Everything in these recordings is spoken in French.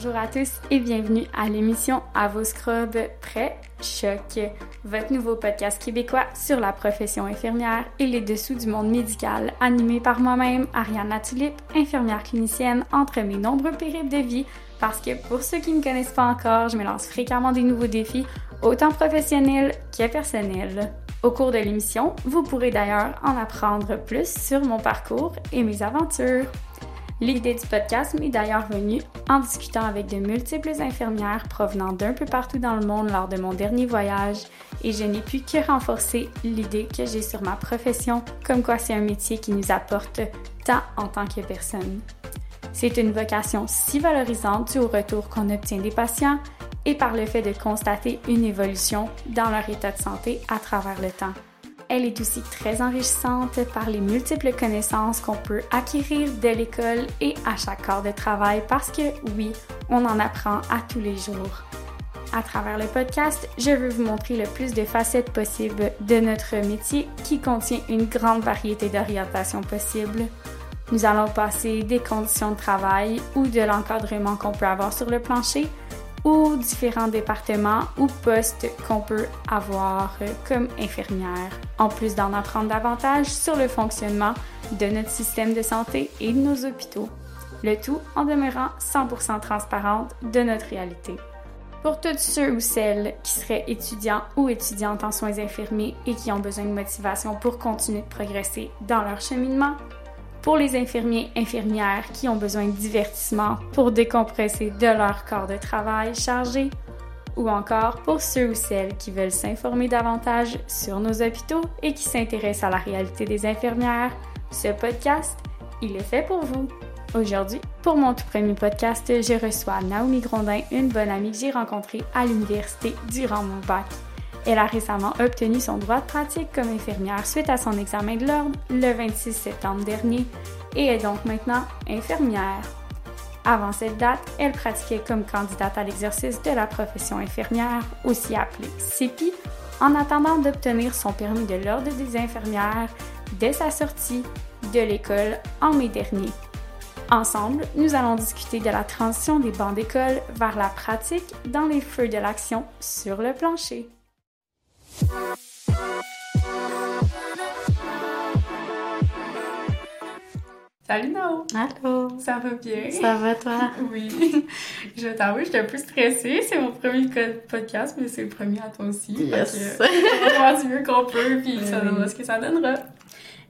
Bonjour à tous et bienvenue à l'émission À vos scrubs prêts Choc, votre nouveau podcast québécois sur la profession infirmière et les dessous du monde médical, animé par moi-même, Ariane Latulippe, infirmière clinicienne, entre mes nombreux périples de vie, parce que pour ceux qui ne connaissent pas encore, je me lance fréquemment des nouveaux défis, autant professionnels que personnels. Au cours de l'émission, vous pourrez d'ailleurs en apprendre plus sur mon parcours et mes aventures. L'idée du podcast m'est d'ailleurs venue en discutant avec de multiples infirmières provenant d'un peu partout dans le monde lors de mon dernier voyage et je n'ai pu que renforcer l'idée que j'ai sur ma profession comme quoi c'est un métier qui nous apporte tant en tant que personne. C'est une vocation si valorisante du au retour qu'on obtient des patients et par le fait de constater une évolution dans leur état de santé à travers le temps. Elle est aussi très enrichissante par les multiples connaissances qu'on peut acquérir de l'école et à chaque corps de travail parce que oui, on en apprend à tous les jours. À travers le podcast, je veux vous montrer le plus de facettes possibles de notre métier qui contient une grande variété d'orientations possibles. Nous allons passer des conditions de travail ou de l'encadrement qu'on peut avoir sur le plancher ou différents départements ou postes qu'on peut avoir comme infirmière, en plus d'en apprendre davantage sur le fonctionnement de notre système de santé et de nos hôpitaux, le tout en demeurant 100% transparente de notre réalité. Pour tous ceux ou celles qui seraient étudiants ou étudiantes en soins infirmiers et qui ont besoin de motivation pour continuer de progresser dans leur cheminement, pour les infirmiers infirmières qui ont besoin de divertissement pour décompresser de leur corps de travail chargé, ou encore pour ceux ou celles qui veulent s'informer davantage sur nos hôpitaux et qui s'intéressent à la réalité des infirmières, ce podcast, il est fait pour vous. Aujourd'hui, pour mon tout premier podcast, je reçois Naomi Grondin, une bonne amie que j'ai rencontrée à l'université durant mon bac. Elle a récemment obtenu son droit de pratique comme infirmière suite à son examen de l'ordre le 26 septembre dernier et est donc maintenant infirmière. Avant cette date, elle pratiquait comme candidate à l'exercice de la profession infirmière, aussi appelée CEPI, en attendant d'obtenir son permis de l'ordre des infirmières dès sa sortie de l'école en mai dernier. Ensemble, nous allons discuter de la transition des bancs d'école vers la pratique dans les feux de l'action sur le plancher. Salut Nao! Allô! Ça va bien? Ça va toi? oui. Je t'avoue, j'étais un peu stressée. C'est mon premier podcast, mais c'est le premier à toi aussi. Yes! on va voir du mieux qu'on peut, puis ça donnera ce que ça donnera.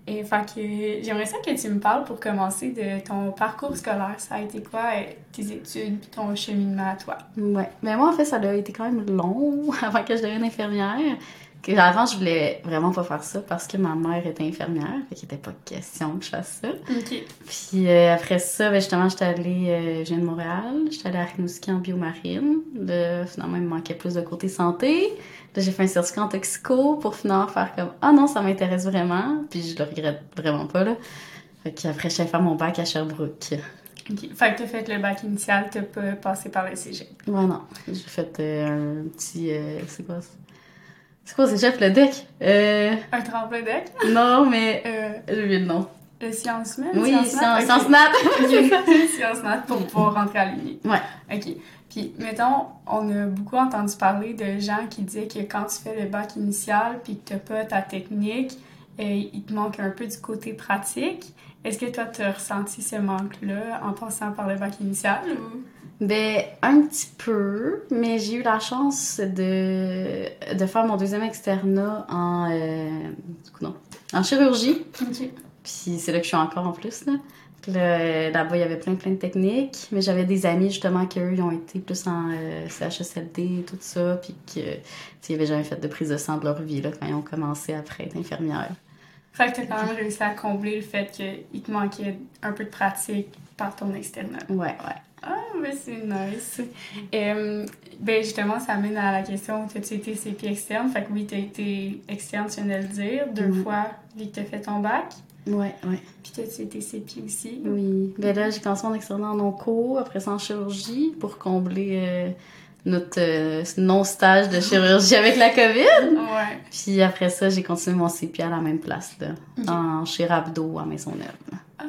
Et fait j'aimerais ça que tu me parles pour commencer de ton parcours scolaire. Ça a été quoi euh, tes études puis ton cheminement à toi? Ouais. Mais moi, en fait, ça a été quand même long avant que je devienne infirmière. Que avant, je voulais vraiment pas faire ça parce que ma mère était infirmière. Fait qu'il était pas question que je fasse ça. Puis euh, après ça, ben, justement, j'étais allée, euh, je viens de Montréal. J'étais allée à Rimouski en biomarine. Là, finalement, il me manquait plus de côté santé. Là, j'ai fait un certificat en toxico pour finalement faire comme ah non, ça m'intéresse vraiment. Puis je le regrette vraiment pas là. Fait qu'après, j'ai fait mon bac à Sherbrooke. OK. Fait que t'as fait le bac initial, t'as pas passé par le cégep. Ouais, non. J'ai fait euh, un petit. euh, c'est quoi ça? C'est quoi, c'est chef le deck? Euh. Un tremplin deck? Non, mais. Euh, J'ai oublié le nom. le Sciences Med? Oui, Sciences Science, Nat? Science. Nat. Pour pouvoir rentrer à l'Uni. Ouais. OK. Puis, mettons, on a beaucoup entendu parler de gens qui disaient que quand tu fais le bac initial puis que t'as pas ta technique, euh, il te manque un peu du côté pratique. Est-ce que toi, tu as ressenti ce manque-là en passant par le bac initial? Ou... Ben, un petit peu, mais j'ai eu la chance de, de faire mon deuxième externat en. euh, du coup, non. En chirurgie. OK. Puis c'est là que je suis encore en plus, là. Là-bas, il y avait plein, plein de techniques. Mais j'avais des amis, justement, qu'eux, ils ont été plus en euh, CHSLD, tout ça. Puis que, tu sais, ils avaient jamais fait de prise de sang de leur vie, là, quand ils ont commencé après être infirmières. Fait que t'as quand même réussi à combler le fait qu'il te manquait un peu de pratique par ton externat. Ouais, ouais. Ah, mais c'est nice. Euh, ben justement, ça mène à la question as-tu été CP externe? Fait que oui, t'as été externe, tu viens de le dire, deux Mhm. fois, vu que t'as fait ton bac. Ouais, ouais. Puis t'as-tu été CP aussi? Oui. Ben là, j'ai commencé mon externat en onco, après ça en chirurgie, pour combler euh, notre euh, non-stage de chirurgie avec la COVID. Ouais. Puis après ça, j'ai continué mon CP à la même place, là, Ok. en chez Rabdo à Maisonneuve. Ah,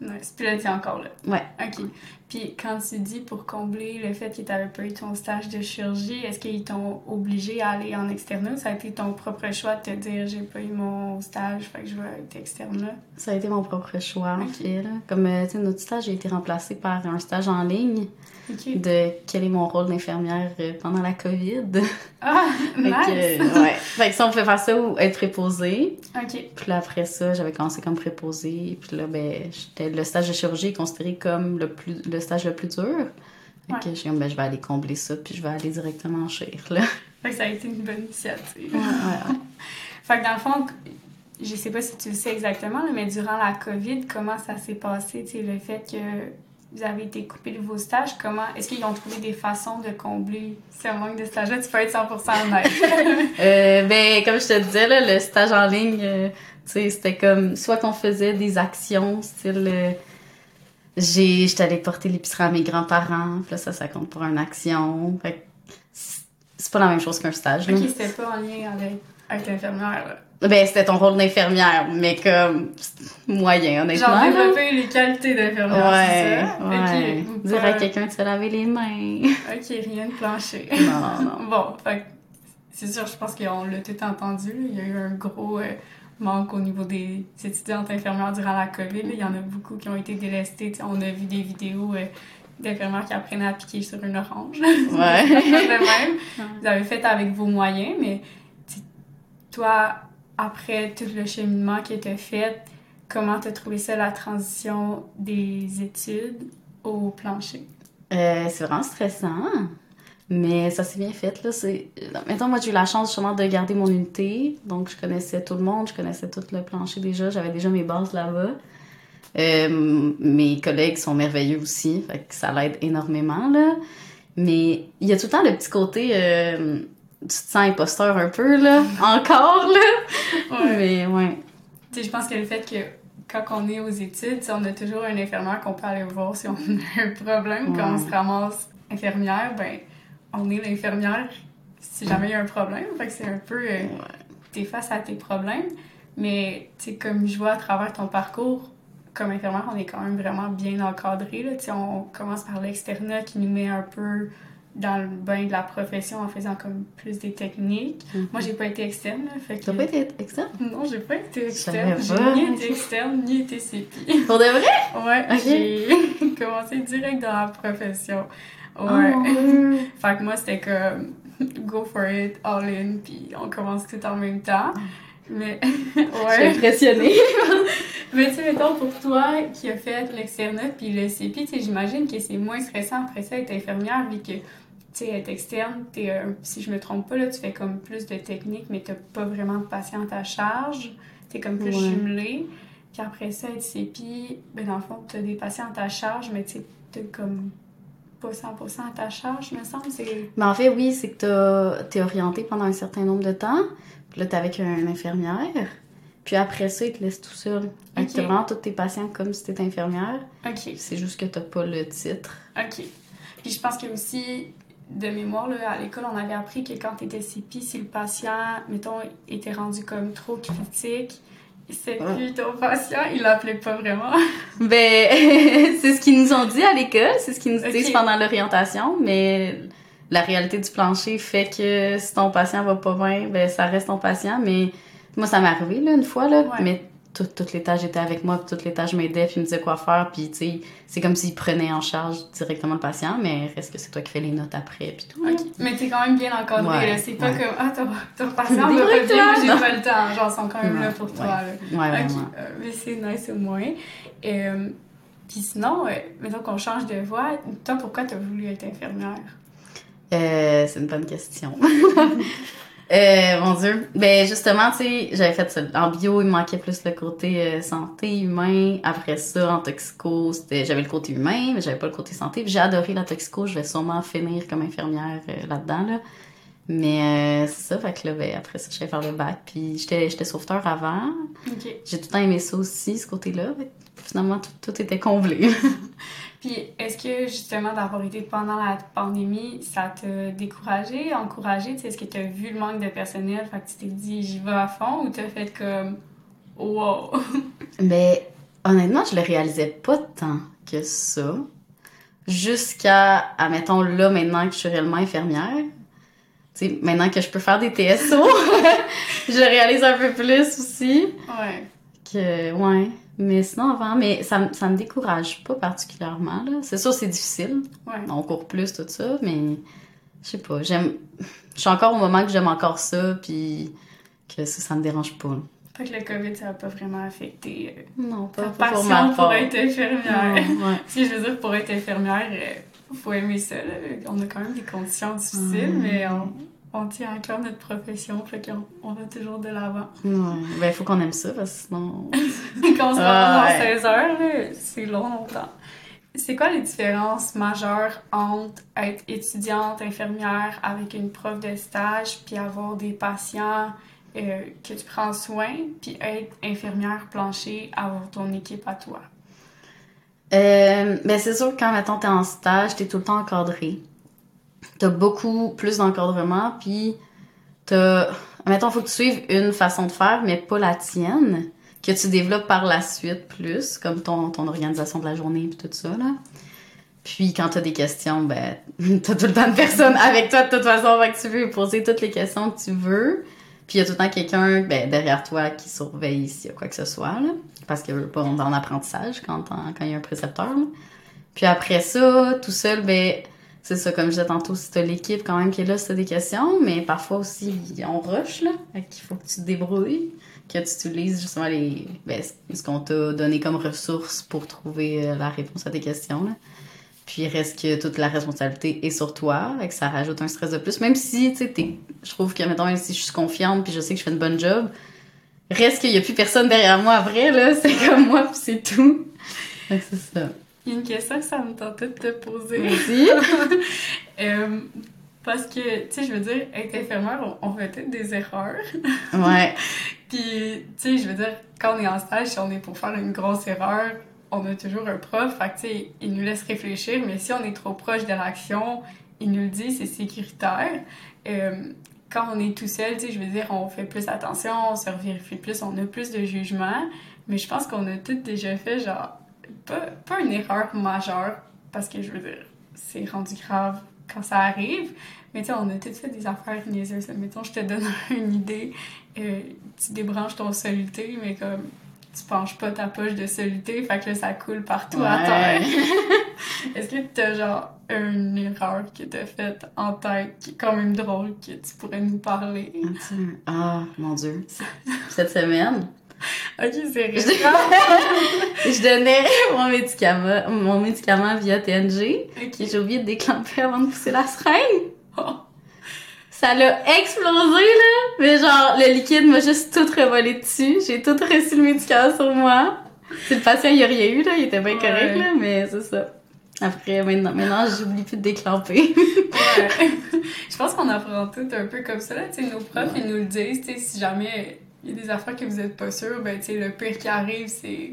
Nice. Puis là, t'es encore là. Ouais. OK. Puis quand tu dis pour combler le fait que t'avais pas eu ton stage de chirurgie, est-ce qu'ils t'ont obligé à aller en externe? Ça a été ton propre choix de te dire j'ai pas eu mon stage, fait que je vais être externe là? Ça a été mon propre choix, en Ok. fait. Là. Comme, euh, tu sais, notre stage a été remplacé par un stage en ligne de quel est mon rôle d'infirmière euh, pendant la COVID. Ah, Fait nice! que, euh, ouais. Fait que ça, on pouvait faire ça ou être préposé. OK. Puis là, après ça, j'avais commencé comme préposé. Puis là, ben, le stage de chirurgie est considéré comme le, plus, le stage le plus dur. Fait Ouais. que dit, ben, je vais aller combler ça, puis je vais aller directement en chir, là. Fait que ça a été une bonne initiative. Ouais, ouais. Fait que dans le fond, je sais pas si tu le sais exactement, mais durant la COVID, comment ça s'est passé, tu le fait que vous avez été coupé de vos stages, comment, est-ce qu'ils ont trouvé des façons de combler ce manque de stages-là? Tu peux être 100% honnête. Euh, ben, comme je te disais, là, le stage en ligne, euh, tu sais, c'était comme soit qu'on faisait des actions, style. J'ai, j'étais allée porter l'épicerie à mes grands-parents, puis là, ça, ça compte pour une action. Fait que c'est pas la même chose qu'un stage, ok, c'était pas en lien avec, avec l'infirmière, là. Ben, c'était ton rôle d'infirmière, mais comme moyen, honnêtement. Genre développer les qualités d'infirmière, Ouais, c'est ça? ouais. Ok, Dire à quelqu'un de se laver les mains. Ok, rien de plancher. non, non. Bon, fait c'est sûr, je pense qu'on l'a tout entendu. là. Il y a eu un gros euh, manque au niveau des étudiantes infirmières durant la COVID. Il y en a beaucoup qui ont été délestées. On a vu des vidéos euh, d'infirmières qui apprenaient à piquer sur une orange. Ouais. de même. Vous avez fait avec vos moyens, mais toi, après tout le cheminement qui était fait, comment t'as trouvé ça, la transition des études au plancher? Euh, c'est vraiment stressant, mais ça s'est bien fait. Là. C'est... Mettons, moi, j'ai eu la chance justement de garder mon unité. Donc, je connaissais tout le monde, je connaissais tout le plancher déjà. J'avais déjà mes bases là-bas. Euh, mes collègues sont merveilleux aussi, fait que ça l'aide énormément. Là. Mais il y a tout le temps le petit côté... euh, tu te sens imposteur un peu, là, encore, là. Mais ouais. Tu sais, je pense que le fait que quand on est aux études, on a toujours un infirmière qu'on peut aller voir si on a un problème. Quand on Ouais. se ramasse infirmière, ben, on est l'infirmière si jamais il y a un problème. Fait que c'est un peu... euh, t'es face à tes problèmes. Mais, tu sais, comme je vois à travers ton parcours, comme infirmière, on est quand même vraiment bien encadré. Là. Tu sais, on commence par l'externat qui nous met un peu dans le bain de la profession en faisant comme plus des techniques. Mhm. Moi, j'ai pas été externe, là, fait que... T'as pas été externe? Non, j'ai pas été externe. J'ai ni été externe, ni été CPI. Pour de vrai? Ouais, j'ai commencé direct dans la profession. Oh, Ouais. Dieu. Fait que moi, c'était comme go for it, all in, puis on commence tout en même temps. Mais, Je suis ouais. impressionnée. Mais tu sais, mettons, pour toi qui a fait l'externat puis le CPI, tu sais, j'imagine que c'est moins stressant après ça être infirmière, vu que, tu sais, être externe, t'es, euh, si je me trompe pas, là, tu fais comme plus de technique, mais t'as pas vraiment de patient à charge. T'es comme plus Ouais. jumelé. Puis après ça, être CPI, ben dans le fond, t'as des patients à ta charge, mais tu sais, t'es comme pas 100% à ta charge, me semble. Mais en fait, oui, c'est que t'es orienté pendant un certain nombre de temps. Puis là, t'es avec une infirmière. Puis après ça, ils te laissent tout seul. Avec Ok. vraiment tous tes patients comme si t'étais infirmière. OK. C'est juste que t'as pas le titre. OK. Puis je pense que aussi, de mémoire, là, à l'école, on avait appris que quand tu étais CPI, si le patient, mettons, était rendu comme trop critique, c'est plus ton patient, il l'appelait pas vraiment. Ben, c'est ce qu'ils nous ont dit à l'école. C'est ce qu'ils nous disent pendant l'orientation. Mais la réalité du plancher fait que si ton patient va pas bien, ben, ça reste ton patient. Mais moi, ça m'est arrivé, là, une fois, là. Ouais. Mais tout, toutes les tâches étaient avec moi, puis toutes les tâches m'aidaient, puis ils me disaient quoi faire, puis tu sais, c'est comme s'ils prenaient en charge directement le patient, mais reste que c'est toi qui fais les notes après, puis tout. OK. Mais t'es quand même bien encadré, Ouais, là. C'est pas ouais. comme, ah, ton, patient j'ai pas le temps. Genre, ils sont quand même là pour toi, là. Ouais, Ok, vraiment. euh, mais c'est nice au moins. Euh, Puis sinon, euh, mettons qu'on change de voie, toi, pourquoi t'as voulu être infirmière? Euh, c'est une bonne question. euh, mon Dieu. Ben, justement, tu sais, j'avais fait ça. En bio, il me manquait plus le côté euh, santé humain. Après ça, en toxico, c'était, j'avais le côté humain, mais j'avais pas le côté santé. J'ai adoré la toxico. Je vais sûrement finir comme infirmière euh, là-dedans, là. Mais euh, c'est ça, fait que là, ben, après ça, je vais faire le bac. Puis j'étais, j'étais sauveteur avant. OK. J'ai tout le temps aimé ça aussi, ce côté-là. Finalement, tout, tout était comblé. Puis, est-ce que justement d'avoir été pendant la pandémie, ça t'a découragé, encouragé? Tu sais, Est-ce que tu as vu le manque de personnel, fait que tu t'es dit j'y vais à fond ou t'as fait comme wow? Mais Honnêtement, je le réalisais pas tant que ça. Jusqu'à, admettons, là, maintenant que je suis réellement infirmière. Tu sais, maintenant que je peux faire des TSO, je le réalise un peu plus aussi. Ouais. Que, ouais. Mais sinon, avant, mais ça, ça me décourage pas particulièrement, là. C'est sûr, c'est difficile. Ouais. On court plus, tout ça, mais je sais pas. J'aime. Je suis encore au moment que j'aime encore ça, puis que ça, ça me dérange pas. là. Fait que le COVID, ça a pas vraiment affecté euh, Non, pas, ta pas pour passion ma pour, part. être infirmière. Non, ouais. Si je veux dire, pour être infirmière, euh, faut aimer ça. là. On a quand même des conditions difficiles, mais on, on tient à cœur notre profession, fait qu'on on va toujours de l'avant. Ouais. Ben, faut qu'on aime ça, parce que sinon. Quand on se Ah, rend ouais. dans 16 heures, c'est long, longtemps. C'est quoi les différences majeures entre être étudiante infirmière avec une prof de stage, puis avoir des patients euh, que tu prends soin, puis être infirmière plancher, avoir ton équipe à toi? Euh, ben, c'est sûr que quand, mettons, t'es en stage, t'es tout le temps encadré. T'as beaucoup plus d'encadrement, puis t'as... Mettons, faut que tu suives une façon de faire, mais pas la tienne, que tu développes par la suite plus, comme ton, ton organisation de la journée, puis tout ça, là. Puis quand t'as des questions, ben, t'as tout le temps de personnes avec toi de toute façon, que tu peux poser toutes les questions que tu veux. Puis il y a tout le temps quelqu'un ben, derrière toi qui surveille s'il y a quoi que ce soit, là. Parce que pas on est en apprentissage quand il y a un précepteur. là. Puis après ça, tout seul, ben c'est ça, comme je disais tantôt, si t'as l'équipe quand même qui est là, si des questions, mais parfois aussi on rush là, fait qu'il faut que tu te débrouilles, que tu utilises justement les ben, ce qu'on t'a donné comme ressources pour trouver euh, la réponse à tes questions là. Puis reste que toute la responsabilité est sur toi, et que ça rajoute un stress de plus. Même si, tu sais, je trouve que, mettons, si je suis confiante puis je sais que je fais une bonne job, reste qu'il y a plus personne derrière moi après, là. C'est comme moi, puis c'est tout. C'est ça. Il y a une question que ça me tentait de te poser. Merci. Euh, parce que, tu sais, je veux dire, être infirmière, on, on fait peut-être des erreurs. Ouais. Puis, tu sais, je veux dire, quand on est en stage, si on est pour faire une grosse erreur, on a toujours un prof. Fait que, tu sais, il nous laisse réfléchir, mais si on est trop proche de l'action, il nous le dit, c'est sécuritaire. Euh, quand on est tout seul, tu sais, je veux dire, on fait plus attention, on se revérifie plus, on a plus de jugement. Mais je pense qu'on a toutes déjà fait, genre, pas, pas une erreur majeure, parce que je veux dire, c'est rendu grave quand ça arrive. Mais tu sais, on a toutes fait des affaires niaiseuses. Mettons, je te donne une idée. Euh, tu débranches ton soluté, mais comme tu penches pas ta poche de soluté, fait que là, ça coule partout à terre. Est-ce que t'as genre une erreur que t'as faite en tête qui est quand même drôle que tu pourrais nous parler? Ah, mon Dieu. Cette semaine, Ok, c'est Je- récent. je donnais mon médicament, mon médicament via TNG, et Ok. j'ai oublié de déclamper avant de pousser la seringue. Oh. Ça l'a explosé, là. Mais genre, le liquide m'a juste tout revolé dessus. J'ai tout reçu le médicament sur moi. Si le patient, il a rien eu, là. Il était bien Ouais. correct, là. Mais c'est ça. Après, maintenant, maintenant j'oublie plus de déclamper. Ouais. je pense qu'on apprend tout un peu comme ça. Là. Tu sais, nos profs, ils nous le disent. tu sais, Si jamais il y a des affaires que vous n'êtes pas sûr, ben, tu sais, le pire qui arrive, c'est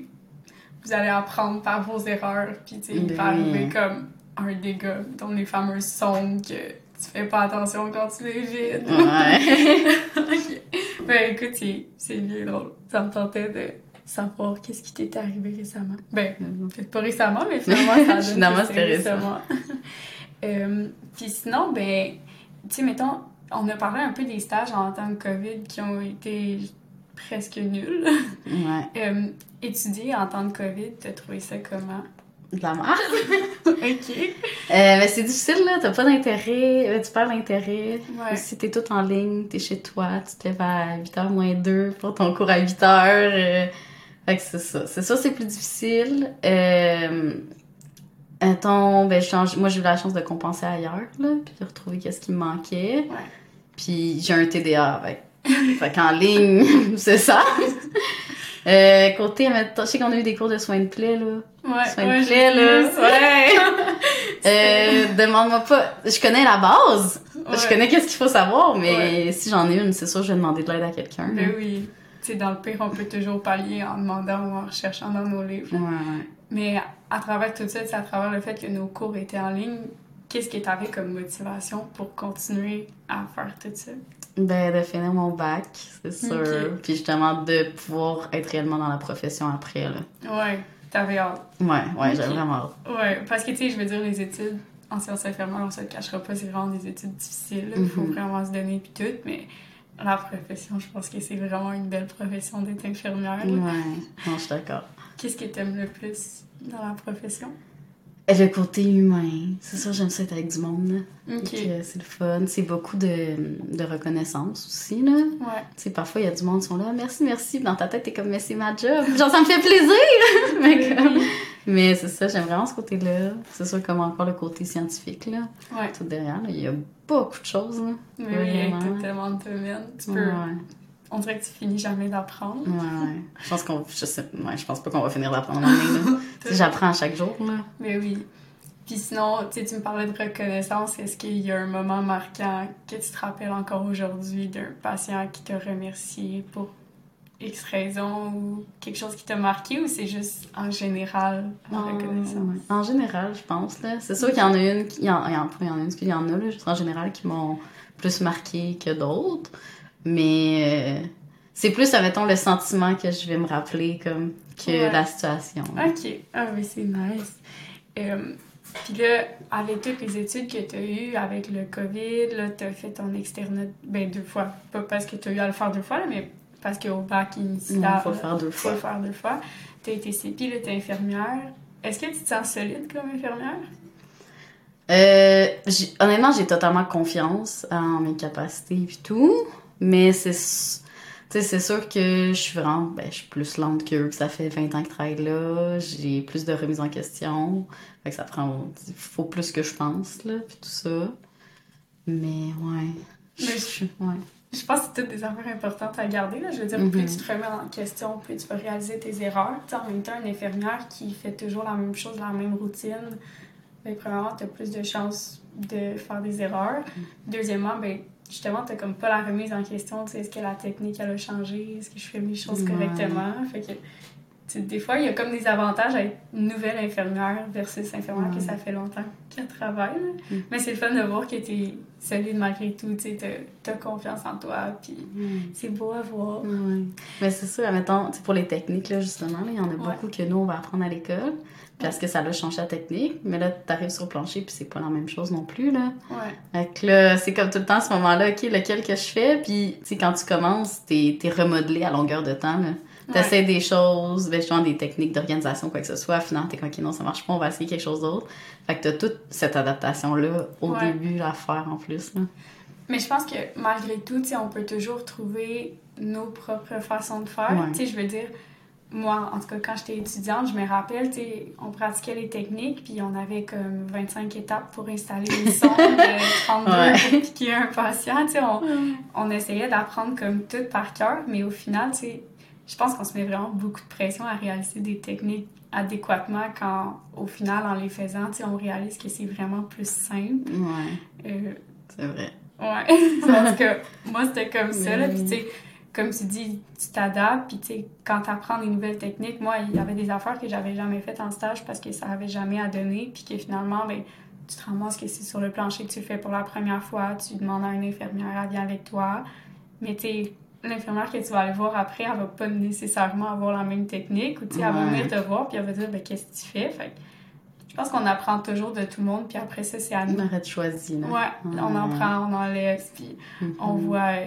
vous allez apprendre par vos erreurs. Puis tu sais, il peut arriver comme un dégât, dont les fameuses sondes que tu fais pas attention quand tu les vides. Ouais. Ben écoute, c'est bien drôle. Ça me tentait de savoir qu'est-ce qui t'est arrivé récemment. Ben, peut-être pas récemment, mais finalement, ça donne Finalement, que c'est c'était récent. récemment. euh, Puis sinon, ben, tu sais, mettons, on a parlé un peu des stages en temps de COVID qui ont été presque nuls. Ouais. Euh, étudier en temps de COVID, t'as trouvé ça comment? De la merde. ok. Euh, mais c'est difficile, là. T'as pas d'intérêt. euh, Tu perds l'intérêt. Ouais. Si t'es tout en ligne, t'es chez toi, tu te lèves à 8h moins 2 pour ton cours à 8h. euh, Fait que c'est ça. C'est ça, c'est plus difficile. Euh... Attends, ben, je change- moi, j'ai eu la chance de compenser ailleurs, là, puis de retrouver qu'est-ce qui me manquait. Ouais. Puis j'ai un TDA, fait, fait qu'en ligne, c'est ça. Euh, côté, je sais qu'on a eu des cours de soins de plaie, là. Ouais, Soin de plaie, là. Ouais. Euh, demande-moi pas. Je connais la base. Je connais qu'est-ce qu'il faut savoir, mais si j'en ai une, c'est sûr que je vais demander de l'aide à quelqu'un. là. Ben oui. Sais, dans le pire, on peut toujours pallier en demandant ou en recherchant dans nos livres. Ouais. Mais à travers tout ça, c'est à travers le fait que nos cours étaient en ligne, qu'est-ce que tu avais comme motivation pour continuer à faire tout ça? Ben, de finir mon bac, c'est sûr. Puis justement, de pouvoir être réellement dans la profession après, là. Ouais, t'avais hâte. Ouais, ouais, j'ai vraiment hâte. Ouais, parce que tu sais, je veux dire, les études en sciences infirmières, on se le cachera pas, c'est vraiment des études difficiles. Il faut Mhm. vraiment se donner puis tout, mais la profession, je pense que c'est vraiment une belle profession d'être infirmière. Ouais, non, je suis d'accord. Qu'est-ce que t'aimes le plus dans la profession? Et Le côté humain, c'est sûr, j'aime ça être avec du monde, là. Ok. Donc, euh, c'est le fun. C'est beaucoup de, de reconnaissance aussi, là. Ouais. Tu parfois, il y a du monde qui sont là, merci, merci. Dans ta tête, t'es comme, mais c'est ma job. Genre, ça me fait plaisir. mais comme- mais c'est ça, j'aime vraiment ce côté-là. C'est sûr, comme encore le côté scientifique, là. Ouais. Tout derrière, là, il y a beaucoup de choses, là. Mais oui, Vraiment. tellement de domaines, tu Ouais, peux... ouais. On dirait que tu finis jamais d'apprendre. Ouais, ouais. Je pense qu'on. Je sais. Ouais, je pense pas qu'on va finir d'apprendre J'apprends à chaque jour, là. Mais oui. Puis sinon, tu sais, tu me parlais de reconnaissance. Est-ce qu'il y a un moment marquant que tu te rappelles encore aujourd'hui d'un patient qui t'a remercié pour X raison ou quelque chose qui t'a marqué ou c'est juste en général la reconnaissance? Ouais. En général, je pense, là. C'est sûr qu'il y en a une, qui- il y en, il y en, il y en a une, il y en a, là, juste en général, qui m'ont plus marqué que d'autres. Mais euh, c'est plus, admettons, le sentiment que je vais me rappeler, comme, que Ouais. la situation. Ok, ah mais c'est nice. Euh, Puis là, avec toutes les études que tu as eues, avec le COVID, là, tu as fait ton externat ben, deux fois. Pas parce que tu as eu à le faire deux fois, là, mais parce qu'au bac initial, Il faut le faire deux faut fois. le faire deux fois. Tu as été CPI, là, tu es infirmière. Est-ce que tu te sens solide comme infirmière? Euh, honnêtement, j'ai totalement confiance en mes capacités et tout, mais c'est sûr que je suis vraiment ben, je suis plus lente puis ça fait 20 ans que je travaille là, j'ai plus de remises en question, fait que ça prend il faut plus que je pense là, puis tout ça. Mais ouais. Mais- je- ouais. Je pense que c'est toutes des affaires importantes à garder. Là. Je veux dire, Mhm. plus tu te remets en question, plus tu vas réaliser tes erreurs. En même temps, une infirmière qui fait toujours la même chose, la même routine, ben, premièrement, tu as plus de chances de faire des erreurs. Mhm. Deuxièmement, ben, justement, tu comme pas la remise en question. Est-ce que la technique, elle a changé? Est-ce que je fais mes choses Ouais. correctement? Fait que, des fois, il y a comme des avantages à être une nouvelle infirmière versus infirmière que Ouais. ça fait longtemps qu'elle travaille. Mhm. Mais c'est le fun de voir que tu solide malgré tout. Tu as confiance en toi. Puis c'est beau à voir. Mais c'est ça, admettons, tu sais, pour les techniques, là, justement, il y en a Ouais. beaucoup que nous, on va apprendre à l'école. Parce que ça a changé la technique. Mais là, t'arrives sur le plancher, puis c'est pas la même chose non plus, là. Ouais. Fait que là, c'est comme tout le temps, à ce moment-là, OK, lequel que je fais? Puis, tu sais, quand tu commences, t'es es remodelé à longueur de temps, là. T'essaies des choses, ben, genre des techniques d'organisation, quoi que ce soit. Finalement, t'es comme, OK, non, ça marche pas, on va essayer quelque chose d'autre. Fait que t'as toute cette adaptation-là au Ouais. début à faire, en plus, là. Mais je pense que malgré tout, tu sais, on peut toujours trouver nos propres façons de faire. Ouais. Tu sais, je veux dire, moi, en tout cas, quand j'étais étudiante, je me rappelle, tu sais, on pratiquait les techniques, puis on avait comme 25 étapes pour installer une sonde de 32 Ouais. pour piquer un patient. Tu sais, on, on essayait d'apprendre comme tout par cœur, mais au final, tu sais, je pense qu'on se met vraiment beaucoup de pression à réaliser des techniques adéquatement quand, au final, en les faisant, on réalise que c'est vraiment plus simple. Ouais, Euh, c'est vrai. Ouais, parce que moi, c'était comme ça, là. Puis, oui. tu sais, comme tu dis, tu t'adaptes. Puis, tu sais, quand tu apprends des nouvelles techniques, moi, il y avait des affaires que j'avais jamais faites en stage parce que ça avait jamais à donner. Puis que finalement, ben, tu te ramasses que c'est sur le plancher que tu le fais pour la première fois. Tu demandes à une infirmière, elle vient avec toi. Mais, tu sais, l'infirmière que tu vas aller voir après, elle va pas nécessairement avoir la même technique. Ou, tu sais, elle va Ouais. venir te voir, puis elle va dire, ben, qu'est-ce que tu fais? Fait que je pense qu'on apprend toujours de tout le monde. Puis après ça, c'est à nous On aurait choisi, là. Ouais, on en prend, on en laisse, puis on Mhm. voit euh,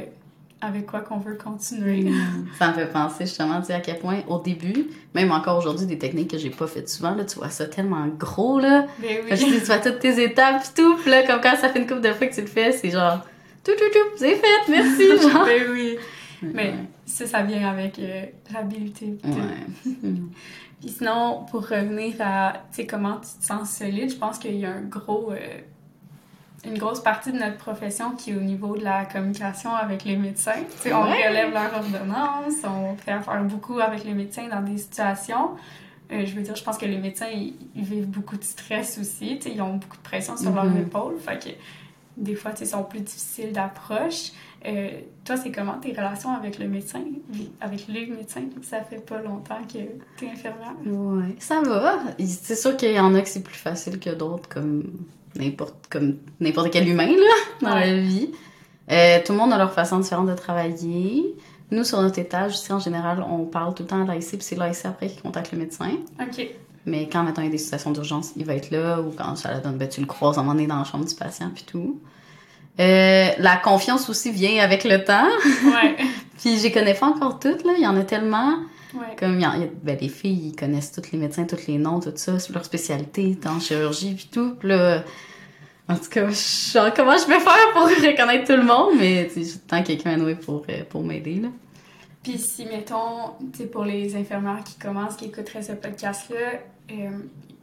avec quoi qu'on veut continuer. Ça me fait penser justement, tu sais, à quel point, au début, même encore aujourd'hui, des techniques que j'ai pas faites souvent, là, tu vois ça tellement gros, là. Je oui. tu vois toutes tes étapes tout, pis là, comme quand ça fait une couple de fois que tu le fais, c'est genre, tout, tout, tout, c'est fait, merci, genre. Ben oui. Mais Ouais. ça, ça vient avec euh, l'habileté. puis. Ouais. Mm. Sinon, pour revenir à, comment tu te sens solide, je pense qu'il y a un gros... euh, une grosse partie de notre profession qui est au niveau de la communication avec les médecins. Tu sais, on Ouais. relève leurs ordonnances, on fait affaire beaucoup avec les médecins dans des situations. Euh, je veux dire, je pense que les médecins, ils, ils vivent beaucoup de stress aussi. Ils ont beaucoup de pression sur leurs Mhm. épaules. Fait que des fois, sont plus difficiles d'approche. Euh, toi, c'est comment tes relations avec le médecin, avec les médecins? Ça fait pas longtemps que tu es infirmière. Ouais, ça va. C'est sûr qu'il y en a que c'est plus facile que d'autres, comme n'importe comme n'importe quel humain, là, dans Ouais. la vie. Euh, tout le monde a leur façon différente de travailler. Nous, sur notre étage, ici, en général, on parle tout le temps à l'AIC, puis c'est l'AIC après qui contacte le médecin. OK. Mais quand, mettons, il y a des situations d'urgence, il va être là, ou quand ça la donne, ben, tu le croises un moment donné dans la chambre du patient, puis tout. Euh, la confiance aussi vient avec le temps. Ouais. puis je les connais pas encore toutes, là. Il y en a tellement. ouais. Comme, il y en- y a- ben, les filles, ils connaissent tous les médecins, tous les noms, tout ça. C'est leur spécialité, en chirurgie, puis tout. Puis là, en tout cas, je- comment je vais faire pour reconnaître tout le monde? Mais, j'ai tout le temps quelqu'un à nouer pour, euh, pour m'aider, là. Puis si, mettons, tu pour les infirmières qui commencent, qui écouteraient ce podcast-là, euh,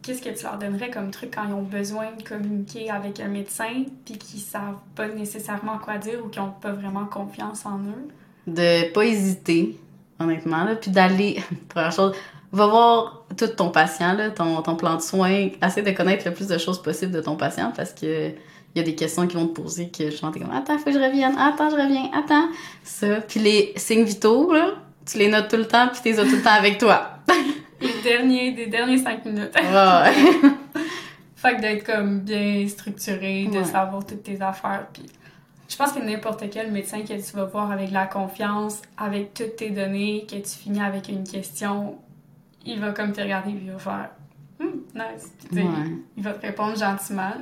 qu'est-ce que tu leur donnerais comme truc quand ils ont besoin de communiquer avec un médecin, puis qui savent pas nécessairement quoi dire ou qui ont pas vraiment confiance en eux? de pas hésiter, honnêtement, puis d'aller, première chose, va voir tout ton patient, là, ton, ton plan de soins, essaie de connaître le plus de choses possible de ton patient parce que il y a des questions qui vont te poser que je t'es comme attends, faut que je revienne, attends, je reviens, attends, ça, puis les signes vitaux, là, tu les notes tout le temps puis as tout le temps avec toi. Les derniers, des derniers cinq minutes. Ouais. fait que d'être comme bien structuré, de Ouais. savoir toutes tes affaires, puis je pense que n'importe quel médecin que tu vas voir avec la confiance, avec toutes tes données, que tu finis avec une question, il va comme te regarder et il va faire Hmm, nice. Puis, Ouais. Il va te répondre gentiment.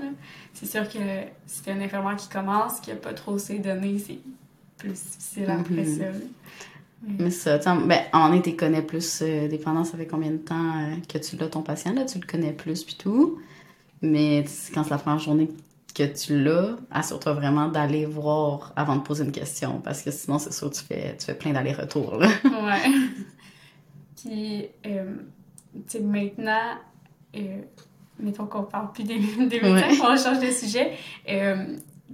C'est sûr que si t'es un infirmière qui commence, qui a pas trop ses données, c'est plus difficile après ça. Mais ça, ben, en tu connais plus, euh, dépendant ça fait combien de temps euh, que tu l'as, ton patient, là, tu le connais plus, puis tout. Mais quand c'est la première journée que tu l'as, assure-toi vraiment d'aller voir avant de poser une question, parce que sinon, c'est sûr, tu fais, tu fais plein d'allers-retours, là. Ouais. Puis, euh, tu sais, maintenant, euh, mettons qu'on parle plus des, des médecins, Ouais. on change de sujet.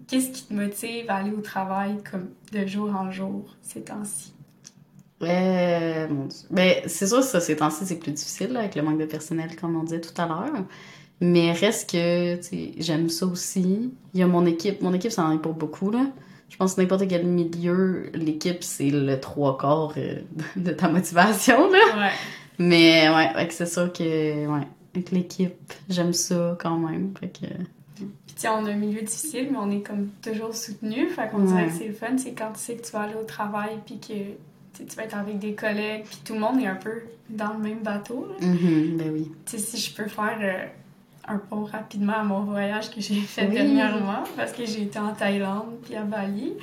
Qu'est-ce qui te motive à aller au travail comme de jour en jour ces temps-ci? Euh, mon Dieu. Ben, c'est sûr, ça, ces temps-ci, c'est plus difficile, là, avec le manque de personnel, comme on disait tout à l'heure. Mais reste que, tu sais, j'aime ça aussi. Il y a mon équipe. Mon équipe, ça en est pour beaucoup, là. Je pense que n'importe quel milieu, l'équipe, c'est le trois quarts euh, de ta motivation, là. Ouais. Mais, ouais, c'est sûr que, ouais, avec l'équipe, j'aime ça quand même. Fait que, Puis, tu on a un milieu difficile, mais on est comme toujours soutenu. Fait qu'on dirait que c'est le fun, c'est quand tu sais que tu vas aller au travail, puis que tu sais, tu vas être avec des collègues, puis tout le monde est un peu dans le même bateau. là. mhm, ben oui. Tu sais, si je peux faire euh, un pont rapidement à mon voyage que j'ai fait Oui. dernièrement, parce que j'ai été en Thaïlande puis à Bali.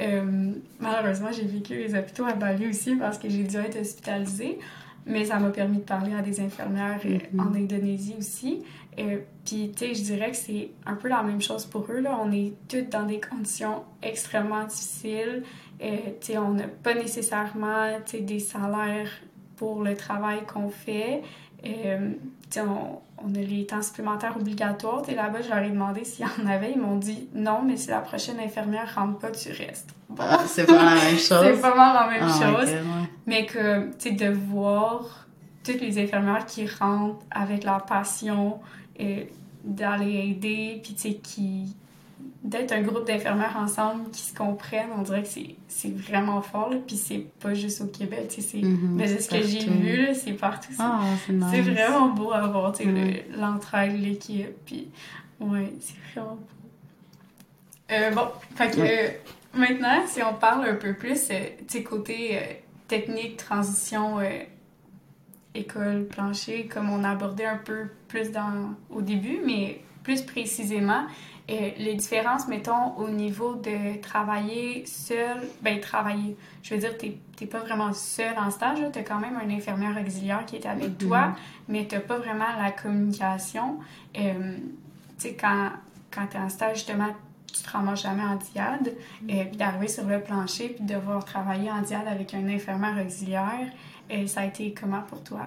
Euh, malheureusement, j'ai vécu les hôpitaux à Bali aussi parce que j'ai dû être hospitalisée. Mais ça m'a permis de parler à des infirmières euh, Mhm. en Indonésie aussi. Euh, puis, tu sais, je dirais que c'est un peu la même chose pour eux. Là. On est toutes dans des conditions extrêmement difficiles. Euh, tu sais, on n'a pas nécessairement des salaires pour le travail qu'on fait. Euh, tu sais, on, on a les temps supplémentaires obligatoires. Tu sais, là-bas, je leur ai demandé s'il y en avait. Ils m'ont dit non, mais si la prochaine infirmière rentre pas, tu restes. Bon, Ah, c'est pas la même chose. c'est pas mal la même Ah, chose. ouais. Mais que, tu sais, de voir toutes les infirmières qui rentrent avec leur passion d'aller aider, puis tu sais, qui. d'être un groupe d'infirmières ensemble qui se comprennent, on dirait que c'est, vraiment fort. Puis c'est pas juste au Québec, tu sais, c'est. Mhm, mais c'est ce que j'ai vu, là, c'est partout. c'est- Ah, c'est nice. vraiment beau à voir, tu sais, Ouais. l'entraide, l'équipe, puis ouais, c'est vraiment beau. Euh, bon, fait que Ouais. euh, maintenant, si on parle un peu plus, euh, tu sais, côté technique, transition, école, plancher, comme on a abordé un peu plus dans, au début, mais plus précisément, euh, les différences, mettons, au niveau de travailler seul, ben travailler, je veux dire, t'es pas vraiment seul en stage, tu as quand même un infirmière auxiliaire qui est avec Mhm. toi, mais t'as pas vraiment la communication. Euh, tu sais, quand, quand t'es en stage, justement, tu te ramasses jamais en diade, euh, puis d'arriver sur le plancher, puis de devoir travailler en diade avec un infirmière auxiliaire, ça a été comment pour toi?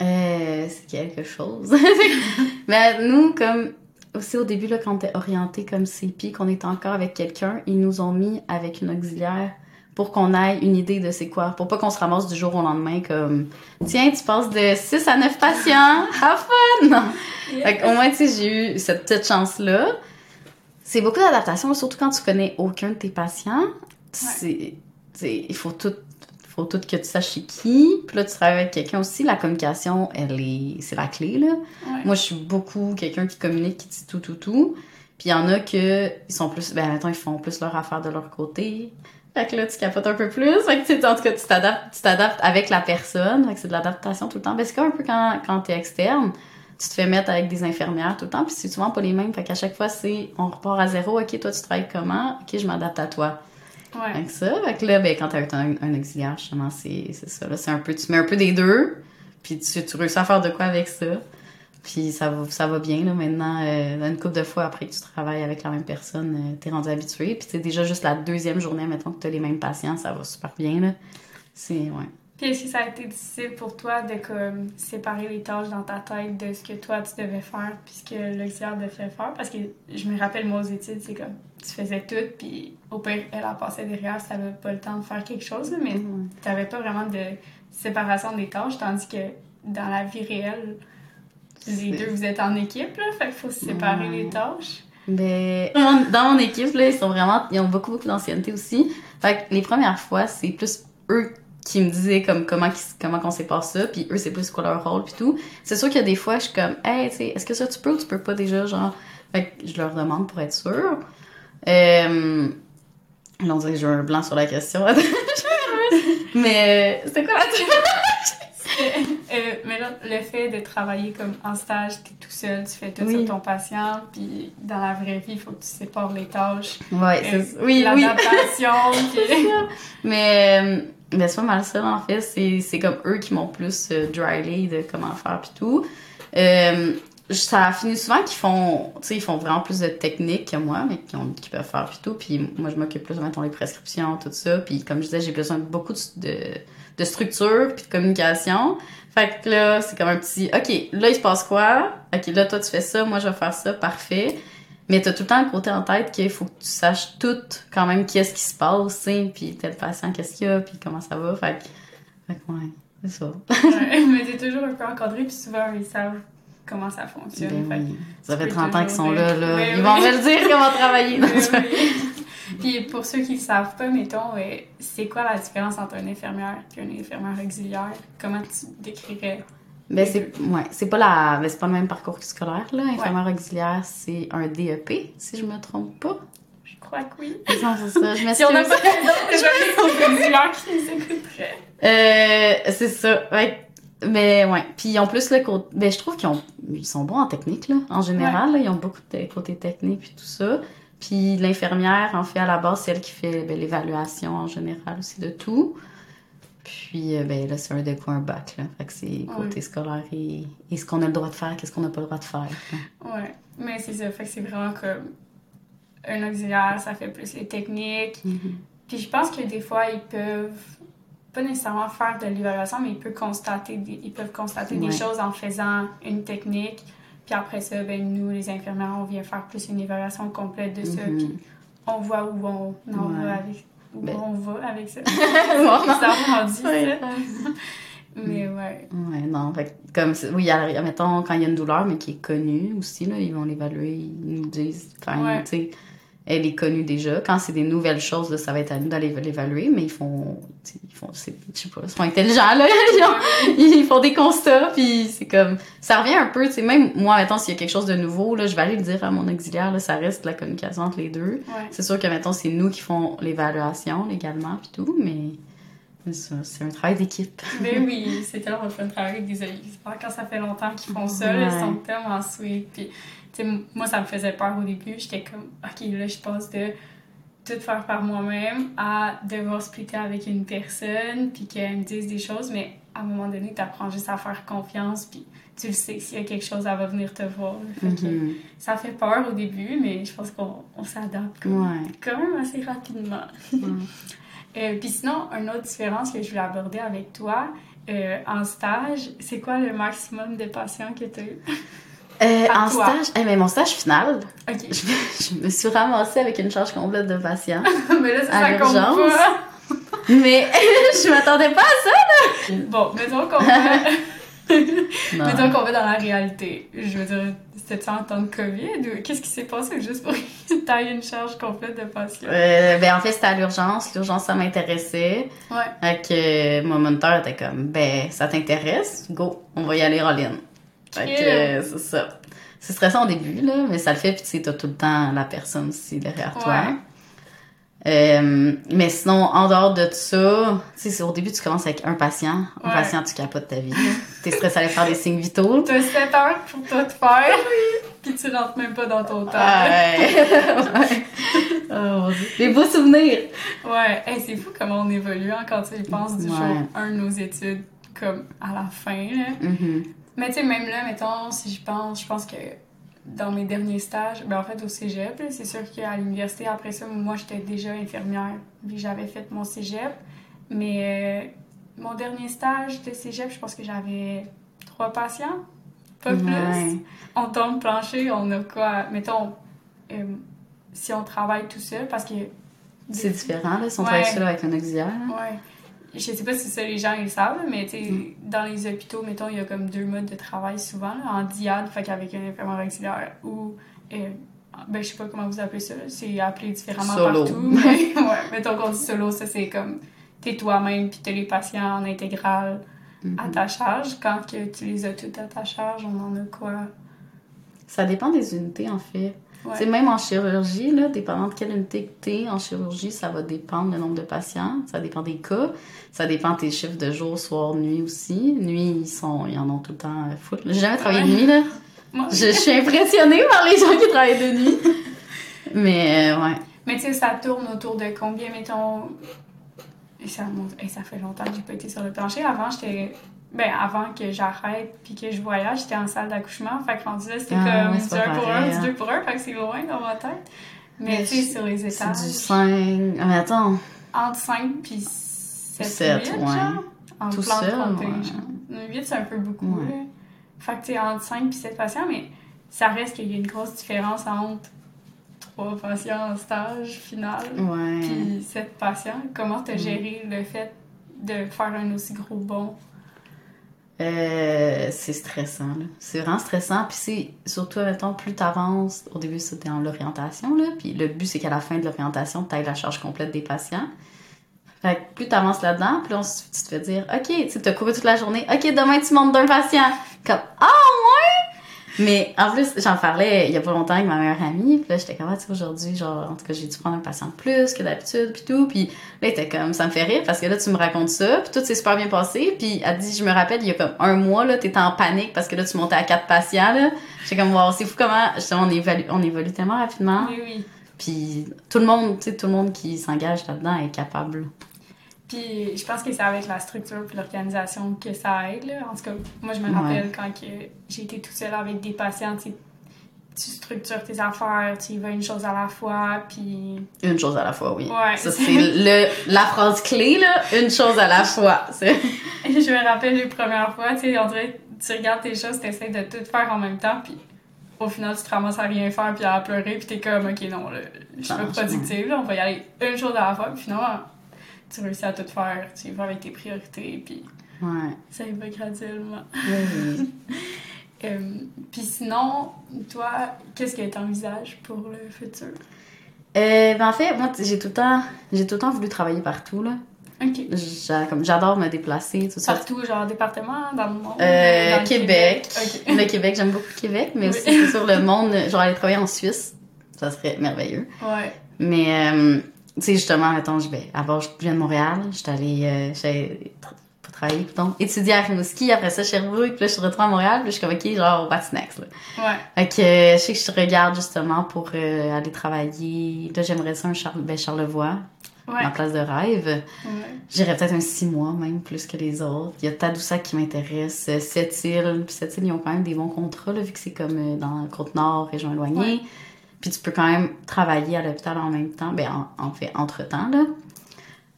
Euh, c'est quelque chose. Mais nous, comme aussi au début, là, quand on était orienté comme CP, qu'on était encore avec quelqu'un, ils nous ont mis avec une auxiliaire pour qu'on ait une idée de c'est quoi. Pour pas qu'on se ramasse du jour au lendemain comme Tiens, tu passes de 6 à 9 patients, have fun! Non. Fait qu'au moins, tu sais, j'ai eu cette petite chance-là. C'est beaucoup d'adaptation, surtout quand tu connais aucun de tes patients. C'est, c'est- il faut tout, faut tout que tu saches chez qui. Puis là, tu travailles avec quelqu'un aussi. La communication, elle est, c'est la clé, là. Ouais. Moi, je suis beaucoup quelqu'un qui communique, qui dit tout, tout, tout. Puis il y en a que ils sont plus, ben mettons, ils font plus leur affaire de leur côté. Fait que là, tu capotes un peu plus. Fait que, en tout cas, tu t'adaptes, tu t'adaptes avec la personne. Fait que c'est de l'adaptation tout le temps. Ben, c'est comme un peu quand, quand t'es externe. Tu te fais mettre avec des infirmières tout le temps, puis c'est souvent pas les mêmes. Fait qu'à chaque fois, c'est, on repart à zéro. OK, toi, tu travailles comment? OK, je m'adapte à toi. Ouais. Que ça, fait que là, ben, quand t'as un, un auxiliaire, justement, c'est, ça. Là, c'est un peu, tu mets un peu des deux, puis tu, tu réussis à faire de quoi avec ça. Puis ça va, ça va bien, là, maintenant. Euh, une couple de fois après que tu travailles avec la même personne, euh, t'es rendu habitué. Puis c'est déjà juste la deuxième journée, mettons, que t'as les mêmes patients, ça va super bien, là. C'est, ouais. Puis est-ce que ça a été difficile pour toi de comme séparer les tâches dans ta tête de ce que toi tu devais faire puis ce que l'auxiliaire devait faire? Parce que je me rappelle, moi, aux études, c'est comme tu faisais tout, puis au pire, elle en passait derrière si t'avais pas le temps de faire quelque chose, mais t'avais pas vraiment de séparation des tâches, tandis que dans la vie réelle, les C'est- deux, vous êtes en équipe, là, fait qu'il faut séparer les tâches. Ben, dans mon- dans mon équipe, là, ils sont vraiment, ils ont beaucoup, beaucoup d'ancienneté aussi. Fait que les premières fois, c'est plus eux qui me disaient comme comment, comment qu'on sépare ça, puis eux, c'est plus quoi leur rôle, puis tout. C'est sûr qu'il y a des fois, je suis comme, hey, tu sais, est-ce que ça tu peux ou tu peux pas déjà, genre? Fait que je leur demande pour être sûre. Euh, là, on dirait que j'ai un blanc sur la question. Mais, euh, c'était quoi? La Euh, mais là, le fait de travailler comme en stage, t'es tout seul, tu fais tout Oui. sur ton patient, puis dans la vraie vie, il faut que tu sépares les tâches. Ouais, Euh, oui, oui. L'adaptation, puis... Mais, euh, mais c'est pas mal ça, en fait. C'est, comme eux qui m'ont plus euh, de comment faire pis tout. Euh, ça finit souvent qu'ils font, tu sais, ils font vraiment plus de techniques que moi, mais qui, ont, qui peuvent faire pis tout. Puis moi, je m'occupe plus, mettons, les prescriptions, tout ça. Puis comme je disais, j'ai besoin de beaucoup de, de structure puis de communication. Fait que là, c'est comme un petit, OK, là, il se passe quoi? OK, là, toi, tu fais ça, moi, je vais faire ça, parfait. Mais t'as tout le temps le côté en tête qu'il faut que tu saches tout, quand même, qu'est-ce qui se passe, tu puis tel patient, qu'est-ce qu'il y a, puis comment ça va. Fait que, fait que ouais, c'est ça. Ouais, mais t'es toujours un peu encadré, puis souvent, ils savent comment ça fonctionne. Ben fait. Ça fait peux 30 ans qu'ils sont là, là. Oui, Ils oui. vont me le dire comment travailler. Oui, oui. Puis pour ceux qui ne savent pas, mettons, euh, c'est quoi la différence entre un infirmière et un infirmière auxiliaire? Comment tu décrirais? Ben, c'est, ouais, c'est pas la, ben, c'est pas le même parcours scolaire, là. Infirmière auxiliaire, c'est un DEP, si je me trompe pas. Je crois que oui. Non, c'est ça, je Si on n'a m'excuse. pas d'autres auxiliaires qui nous écouteraient. Euh, c'est ça. Ouais. Mais ouais. Puis en plus le côté, ben je trouve qu'ils ont, ils sont bons en technique là. En général, là, ils ont beaucoup de côté technique puis tout ça. Puis l'infirmière, en fait, à la base, c'est elle qui fait ben, l'évaluation en général aussi de tout. Puis euh, ben là, c'est un déco, un bac là. Fait que c'est côté scolaire et, et ce qu'on a le droit de faire, qu'est-ce qu'on n'a pas le droit de faire. Ouais, mais c'est ça. Fait que c'est vraiment comme un auxiliaire, ça fait plus les techniques. Mhm. Puis je pense que des fois, ils peuvent pas nécessairement faire de l'évaluation, mais ils peuvent constater des, ils peuvent constater Ouais. des choses en faisant une technique. Puis après ça, ben, nous, les infirmières, on vient faire plus une évaluation complète de ça. Mhm. Puis on voit où on en Ouais. va avec, où Ben. on va avec ça. Ça rendu, ça. Ouais. Mais ouais. Ouais, non. Fait comme, oui, mettons, quand il y a une douleur, mais qui est connue aussi, là, ils vont l'évaluer, ils nous disent, enfin, Ouais. tu sais, elle est connue déjà. Quand c'est des nouvelles choses, là, ça va être à nous d'aller l'évaluer, mais ils font, ils font, je sais pas, ils sont intelligents, là, ils, ont- ils font des constats, puis c'est comme, ça revient un peu, tu sais, même moi, mettons, s'il y a quelque chose de nouveau, là, je vais aller le dire à mon auxiliaire, là, ça reste la communication entre les deux. Ouais. C'est sûr que, mettons, c'est nous qui font l'évaluation légalement, puis tout, mais c'est un travail d'équipe. Mais oui, c'est tellement le fun de travailler avec des auxiliaires quand ça fait longtemps qu'ils font ça. ils sont tellement sweet. Puis, moi, ça me faisait peur au début. J'étais comme, OK, là, je passe de tout faire par moi-même à devoir splitter avec une personne, puis qu'elle me dise des choses. Mais à un moment donné, tu apprends juste à faire confiance, puis tu le sais, s'il y a quelque chose, elle va venir te voir. Fait Mhm. Ça fait peur au début, mais je pense qu'on on s'adapte Ouais. quand même assez rapidement. Euh, Puis sinon, une autre différence que je voulais aborder avec toi, euh, en stage, c'est quoi le maximum de patients que tu as eu? Euh, en toi. stage, eh, mais mon stage final, OK. je me, je me suis ramassée avec une charge complète de patients. Mais là, ça, À ça compte pas. Mais je m'attendais pas à Bon, mettons qu'on va... ça. mettons qu'on va dans la réalité. Je veux dire, c'était en temps de COVID ou qu'est-ce qui s'est passé juste pour que tu une charge complète de patients? Euh, ben en fait, c'était à l'urgence. L'urgence, ça m'intéressait. Ouais. Fait que euh, mon moniteur était comme, ben, ça t'intéresse? Go, on va y aller all-in. Fait c'est ça. c'est stressant au début, là, mais ça le fait, puis tu sais, t'as tout le temps la personne aussi derrière toi. Euh, mais sinon, en dehors de ça, tu sais, au début, tu commences avec un patient. Un Ouais. patient, tu capotes ta vie. T'es stressé à aller faire des signes vitaux. T'as 7 heures pour tout faire, puis tu rentres même pas dans ton temps. Ouais. ouais. Oh. Des beaux souvenirs. Ouais, Hey, c'est fou comment on évolue hein, quand tu y penses du Ouais. jour 1 de nos études comme à la fin. Là. Mhm. Mais tu sais, même là, mettons, si je pense, je pense que dans mes derniers stages, ben en fait au cégep, c'est sûr qu'à l'université, après ça, moi j'étais déjà infirmière, puis j'avais fait mon cégep. Mais euh, mon dernier stage de cégep, je pense que j'avais trois patients, pas plus. Ouais. On tombe plancher, on a quoi, mettons, euh, si on travaille tout seul, parce que C'est différent, là, si on Ouais. travaille seul avec un auxiliaire. Ouais. Je sais pas si ça les gens ils le savent, mais tu Mm. dans les hôpitaux, mettons, il y a comme deux modes de travail souvent, là, en diade, fait qu'avec un infirmière auxiliaire, ou, euh, ben je sais pas comment vous appelez ça, c'est appelé différemment Solo. partout. Mais, ouais, mettons qu'on dit solo, ça c'est comme, t'es toi-même, puis t'as les patients en intégrale à Mhm. ta charge. Quand que tu les as toutes à ta charge, on en a quoi? Ça dépend des unités, en fait. Ouais. C'est même en chirurgie, là, dépendant de quelle unité que t'es en chirurgie, ça va dépendre le nombre de patients, ça dépend des cas, ça dépend de tes chiffres de jour, soir, nuit aussi. Nuit, ils sont, ils en ont tout le temps foot. J'ai jamais travaillé de nuit, là. Moi- Je, je suis impressionnée par les gens qui travaillent de nuit. Mais, euh, ouais. Mais tu sais, ça tourne autour de combien, mettons. Et ça, monte- et ça fait longtemps que j'ai pas été sur le plancher. Avant, j'étais. Ben, avant que j'arrête puis que je voyage, j'étais en salle d'accouchement. Fait que rendu là, c'était Ah, comme ouais, du c'est pas 1 pour pareil, 1, hein. du 2 pour 1. Fait que c'est loin dans ma tête. Mais Mais tu sais, sur les C'est étages, du 5. Ah, mais attends. entre 5 puis 7, Sept, 8, ouais. genre. En Tout plan de seul, compter, ouais. genre. 8, c'est un peu beaucoup, Ouais. là. Fait que tu sais, entre 5 puis 7 patients, mais ça reste qu'il y a une grosse différence entre 3 patients en stage final puis 7 patients. Comment t'as Mm. géré le fait de faire un aussi gros bond? Euh, c'est stressant. C'est vraiment stressant. Puis c'est surtout, mettons, plus t'avances, au début, c'était en l'orientation, là. Puis le but, c'est qu'à la fin de l'orientation, t'ailles la charge complète des patients. Fait que plus t'avances là-dedans, plus on tu te fais dire, OK, tu t'as couru toute la journée. OK, demain, tu montes d'un patient. Comme, ah! Mais en plus, j'en parlais il y a pas longtemps avec ma meilleure amie. Puis là, j'étais comme, ah, tu sais, aujourd'hui, genre, en tout cas, j'ai dû prendre un patient de plus que d'habitude, puis tout. Puis là, était comme, ça me fait rire parce que là, tu me racontes ça, puis tout s'est super bien passé. Puis elle dit, je me rappelle, il y a comme un mois, là, t'étais en panique parce que là, tu montais à quatre patients, là. J'étais comme, wow, c'est fou comment, justement, on évolue, on évolue tellement rapidement. Oui, oui. Puis tout le monde, tu sais, tout le monde qui s'engage là-dedans est capable. Puis je pense que c'est avec la structure puis l'organisation que ça aide. Là. En tout cas, moi, je me rappelle quand j'ai été tout seul avec des patients, tu structures tes affaires, tu y vas une chose à la fois, puis... Une chose à la fois, oui. Ouais. Ça, c'est le, la phrase clé, là. Une chose à la fois. Je me rappelle les premières fois, tu sais, on dirait, tu regardes tes choses, tu essaies de tout faire en même temps, puis au final, tu te ramasses à rien faire, puis à pleurer, puis t'es comme, OK, non, là, je suis pas productive, là, on va y aller une chose à la fois, puis finalement, tu réussis à tout faire, tu vas avec tes priorités, puis Ouais. ça y va graduellement. Oui. Euh, puis sinon, toi, qu'est-ce que tu envisages pour le futur? Euh, ben en fait, moi, j'ai tout le temps, j'ai tout le temps voulu travailler partout, là. OK. J'a- comme J'adore me déplacer, tout ça. Partout, genre département, dans le monde? Euh, dans le Québec. OK. Le Québec, j'aime beaucoup le Québec, mais Oui. aussi, sûr, le monde, genre aller travailler en Suisse, ça serait merveilleux. Ouais. Mais, euh, sais, justement, mettons, je vais, avant, je viens de Montréal, j'étais allée, euh, j'allais pas travailler, plutôt, étudier à Rimouski, après ça, Sherbrooke, puis là, je suis retournée à Montréal, puis je suis comme, OK, genre, what's next, là? Ouais. Fait que, euh, je sais que je regarde, justement, pour euh, aller travailler, là, j'aimerais ça un ben, Charlevoix, Ouais. ma place de rêve. Ouais. J'irais peut-être un six mois, même, plus que les autres. Il y a Tadoussac qui m'intéresse, euh, Sept-Îles. Puis Sept-Îles, ils ont quand même des bons contrats, là, vu que c'est comme dans la Côte-Nord, région éloignée. Ouais. Puis tu peux quand même travailler à l'hôpital en même temps, ben en, en fait, entre-temps, là.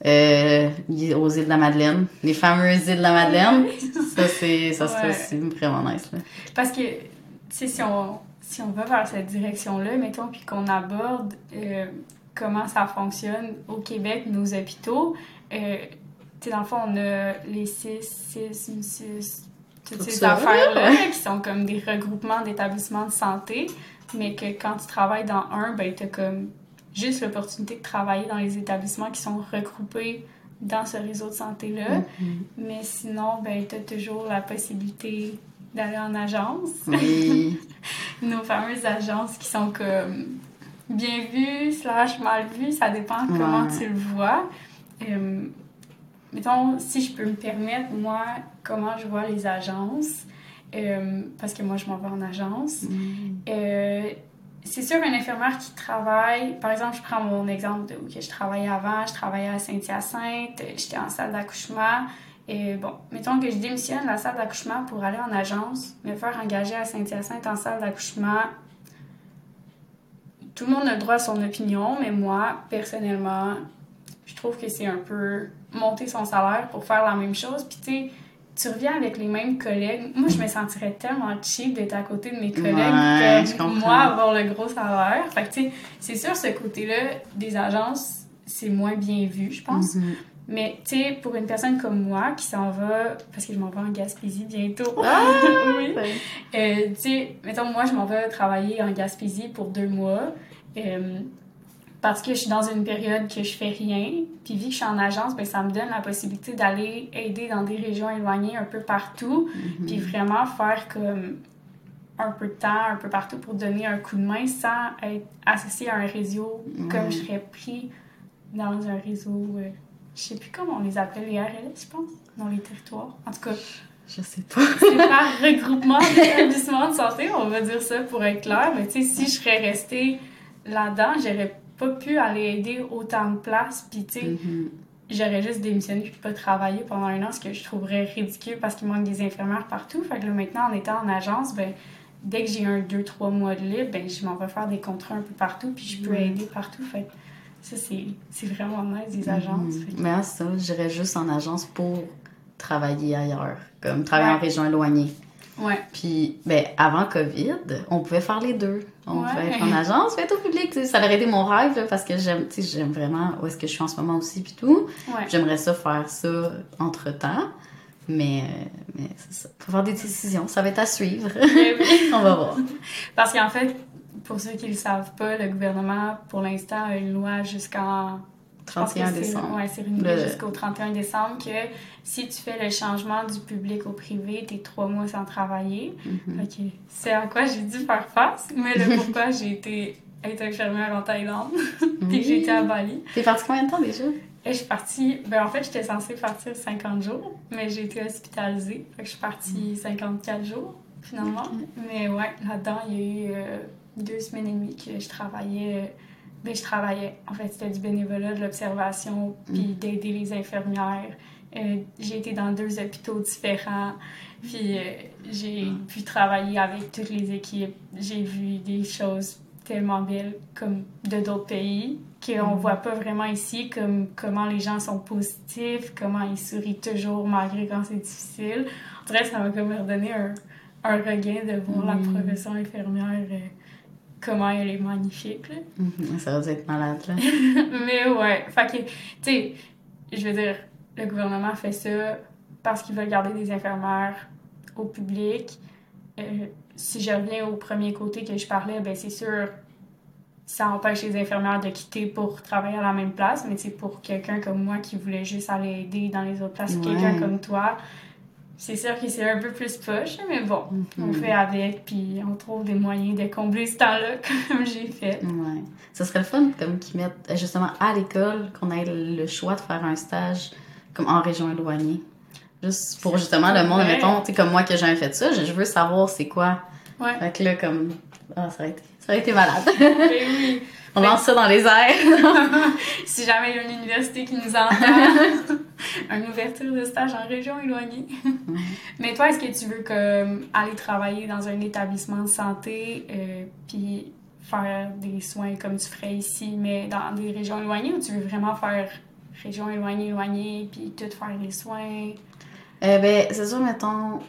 Euh, aux îles de la Madeleine, les fameuses îles de la Madeleine. Ça, c'est, ça serait Ouais. aussi vraiment nice, là. Parce que, tu sais, si on, si on va vers cette direction-là, mettons, puis qu'on aborde euh, comment ça fonctionne au Québec, nos hôpitaux, euh, tu sais, dans le fond, on a les six, six, six, toutes Tout ces affaires-là ouais. qui sont comme des regroupements d'établissements de santé, mais que quand tu travailles dans un, ben, t'as comme juste l'opportunité de travailler dans les établissements qui sont regroupés dans ce réseau de santé-là. Mhm. Mais sinon, ben, tu as toujours la possibilité d'aller en agence. Oui. nos fameuses agences qui sont comme bien vues, slash mal vues, ça dépend comment tu le vois. Euh, mettons, si je peux me permettre, moi, comment je vois les agences, euh, parce que moi, je m'en vais en agence. Mm. Euh, c'est sûr, un infirmière qui travaille, par exemple, je prends mon exemple de où que je travaillais avant, je travaillais à Saint-Hyacinthe, j'étais en salle d'accouchement. Et bon, mettons que je démissionne de la salle d'accouchement pour aller en agence, me faire engager à Saint-Hyacinthe en salle d'accouchement. Tout le monde a le droit à son opinion, mais moi, personnellement, je trouve que c'est un peu monter son salaire pour faire la même chose. Puis tu sais, tu reviens avec les mêmes collègues. Moi, je me sentirais tellement cheap d'être à côté de mes collègues Ouais, que moi, avoir le gros salaire. Fait que tu sais, c'est sûr, ce côté-là des agences, c'est moins bien vu, je pense. Mhm. Mais tu sais, pour une personne comme moi qui s'en va, parce que je m'en vais en Gaspésie bientôt. Ah! oui. Euh, tu sais, mettons, moi, je m'en vais travailler en Gaspésie pour deux mois. euh, parce que je suis dans une période que je fais rien. Puis vu que je suis en agence, ben, ça me donne la possibilité d'aller aider dans des régions éloignées un peu partout. Mhm. Puis vraiment faire comme un peu de temps, un peu partout pour donner un coup de main sans être associé à un réseau comme Ouais. je serais pris dans un réseau. euh, je sais plus comment on les appelle, les RLS, je pense, dans les territoires. En tout cas, Je sais pas. c'est par regroupement d'établissements de santé, on va dire ça pour être clair. Mais tu sais, si je serais restée là-dedans, j'aurais pas pu aller aider autant de places. Puis tu sais, Mhm. j'aurais juste démissionné puis pas travaillé pendant un an, ce que je trouverais ridicule parce qu'il manque des infirmières partout. Fait que là, maintenant, en étant en agence, ben, dès que j'ai un, deux, trois mois de libre, ben, je m'en vais faire des contrats un peu partout puis je peux Mhm. aider partout. Fait ça, c'est vraiment nice, des agences. Que- Mhm. Mais à ça, j'irais juste en agence pour travailler ailleurs, comme travailler Ouais. en région éloignée. Ouais. Puis, ben, avant COVID, on pouvait faire les deux. On Ouais. pouvait être en agence, être au public. Ça aurait été mon rêve, là, parce que j'aime, tu sais, j'aime vraiment où est-ce que je suis en ce moment aussi, puis tout. Ouais. J'aimerais ça faire ça entre-temps. Mais, mais c'est ça. Faut faire des décisions. Ça va être à suivre. On va voir. Parce qu'en fait, pour ceux qui ne le savent pas, le gouvernement, pour l'instant, a une loi jusqu'en... je pense que 31 c'est- décembre. Ouais, c'est renouvelé Le- jusqu'au 31 décembre que si tu fais le changement du public au privé, t'es trois mois sans travailler. Mhm. Que c'est à quoi j'ai dû faire face. Mais le pourquoi j'ai été être infirmière en Thaïlande, puis que j'ai été à Bali. T'es parti combien de temps déjà? Et je suis partie... Ben en fait, j'étais censée partir 50 jours, mais j'ai été hospitalisée. Fait que je suis partie 54 jours, finalement. Mais ouais, là-dedans, il y a eu euh, deux semaines et demie que je travaillais... Ben, je travaillais. En fait, c'était du bénévolat, de l'observation, puis d'aider les infirmières. Euh, j'ai été dans deux hôpitaux différents. Puis euh, j'ai pu travailler avec toutes les équipes. J'ai vu des choses tellement belles comme de d'autres pays qu'on voit pas vraiment ici, comme comment les gens sont positifs, comment ils sourient toujours malgré quand c'est difficile. On dirait que ça m'a comme redonné un, un regain de voir la Mm. profession infirmière, euh, comment elle est magnifique. là. Mhm. Ça va être malade, là. Mais ouais, fait que, tu sais, je veux dire, le gouvernement fait ça parce qu'il veut garder des infirmières au public. Euh, si je reviens au premier côté que je parlais, ben c'est sûr, ça empêche les infirmières de quitter pour travailler à la même place, mais c'est pour quelqu'un comme moi qui voulait juste aller aider dans les autres places, Ouais. quelqu'un comme toi, c'est sûr que c'est un peu plus poche, mais bon, on Mhm. fait avec, puis on trouve des moyens de combler ce temps-là, comme j'ai fait. Ouais. Ça serait le fun comme qu'ils mettent euh, justement à l'école qu'on ait le choix de faire un stage comme en région éloignée. Juste pour justement le monde, mettons, tu sais, comme moi que j'ai fait ça, je veux savoir c'est quoi. Ouais. Fait que là, comme. Ah, ça aurait été, ça aurait été malade. Mais oui. On lance ça dans les airs. si jamais il y a une université qui nous entend, une ouverture de stage en région éloignée. Mais toi, est-ce que tu veux comme aller travailler dans un établissement de santé euh, puis faire des soins comme tu ferais ici, mais dans des régions éloignées, ou tu veux vraiment faire région éloignée, éloignée, puis tout faire les soins? Euh, ben, c'est sûr, mettons.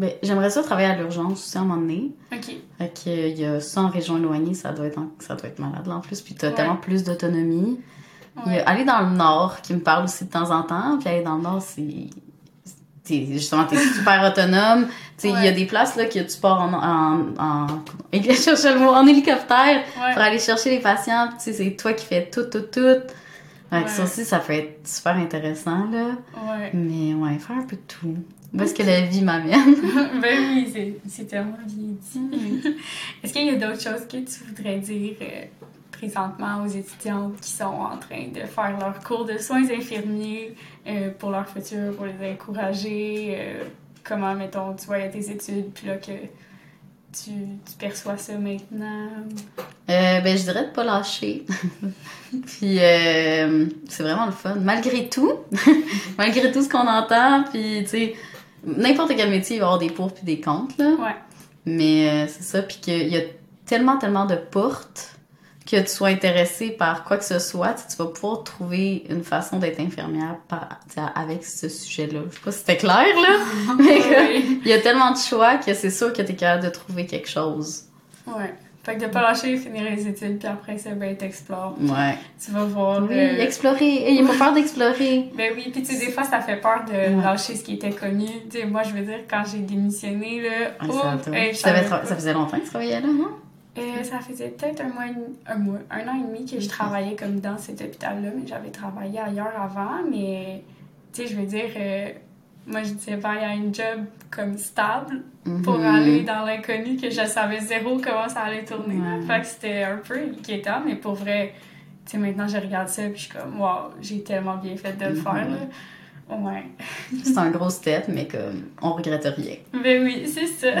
Ben, j'aimerais ça travailler à l'urgence aussi à un moment donné. OK. Fait que, euh, il y a ça en région éloignée, ça doit être, en- ça doit être malade là en plus. Puis t'as Ouais. tellement plus d'autonomie. Il y Ouais. a aller dans le nord qui me parle aussi de temps en temps. Puis aller dans le nord, c'est. t'es- Justement, t'es super autonome. Tu sais, il y a Ouais. des places là que tu pars en. en, en... Il chercher le mot en hélicoptère Ouais. pour aller chercher les patients. Tu sais, c'est toi qui fais tout, tout, tout. Que ça aussi, ça peut être super intéressant, là. Ouais. Mais ouais, faire un peu de tout. Où est-ce que la vie m'amène? ben oui, c'est- tellement bien dit. Est-ce qu'il y a d'autres choses que tu voudrais dire euh, présentement aux étudiantes qui sont en train de faire leur cours de soins infirmiers euh, pour leur futur, pour les encourager? euh, comment, mettons, tu voyais tes études, puis là que tu, tu perçois ça maintenant? Euh, ben, je dirais de pas lâcher. puis, euh, c'est vraiment le fun. Malgré tout, malgré tout ce qu'on entend, puis, tu sais, n'importe quel métier, il va y avoir des pour puis des contre, là. Ouais. Mais euh, c'est ça, puis qu'il y a tellement, tellement de portes que tu sois intéressé par quoi que ce soit, tu vas pouvoir trouver une façon d'être infirmière par, avec ce sujet-là. Je sais pas si c'était clair, là, mais il y a tellement de choix que c'est sûr que tu es capable de trouver quelque chose. ouais. Fait que de pas lâcher, finir les études, puis après ça, ben, t'explores. Ouais. Tu vas voir. Oui, euh, explorer. Il faut peur d'explorer. Ben oui, puis tu sais, des fois, ça fait peur de Ouais. lâcher ce qui était connu. Tu sais, moi, je veux dire, quand j'ai démissionné, là, Ouais, oh, ça, hey, je ça, avait savais tra- pas. ça faisait longtemps que tu travaillais là, non? Euh, ça faisait peut-être un mois, et demi- un mois, un an et demi que je travaillais comme dans cet hôpital-là, mais j'avais travaillé ailleurs avant, mais tu sais, je veux dire, euh, moi, je disais bye à une job comme stable pour Mhm. aller dans l'inconnu que je savais zéro comment ça allait tourner. Ouais. Fait que c'était un peu inquiétant, mais pour vrai, tu sais, maintenant, je regarde ça puis je suis comme, wow, j'ai tellement bien fait de le Mhm. faire, là. Ouais. C'est un gros step, mais comme on regrette rien. Ben oui, c'est ça.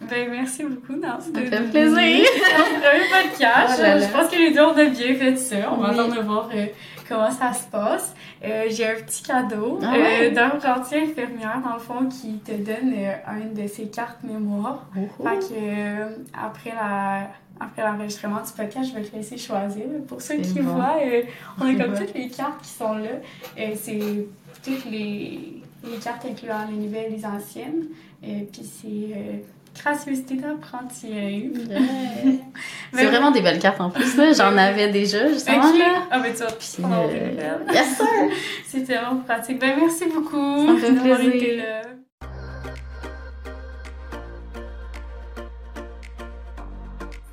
ben merci beaucoup, Nance. Ça de- fait plaisir. un podcast. Oh. Je pense que les deux, on a bien fait ça. On va Oui. attendre de voir euh, comment ça se passe. Euh, J'ai un petit cadeau Ah ouais? euh, d'un apprenti infirmière, dans le fond, qui te donne une de ses cartes mémoire. Fait que, après la... Après l'enregistrement du podcast, je vais te laisser choisir. Pour ceux qui bon. voient, euh, on a comme toutes les cartes qui sont là. Euh, c'est toutes les, les cartes incluant les nouvelles et les anciennes. Euh, Puis c'est gracieuseté d'apprenti. hein. C'est vraiment des belles cartes en plus, là. J'en avais déjà, justement, là. Ah, ben tu vas prendre euh, yes, sir! C'est tellement pratique. Ben merci beaucoup d'avoir plaisir. été là.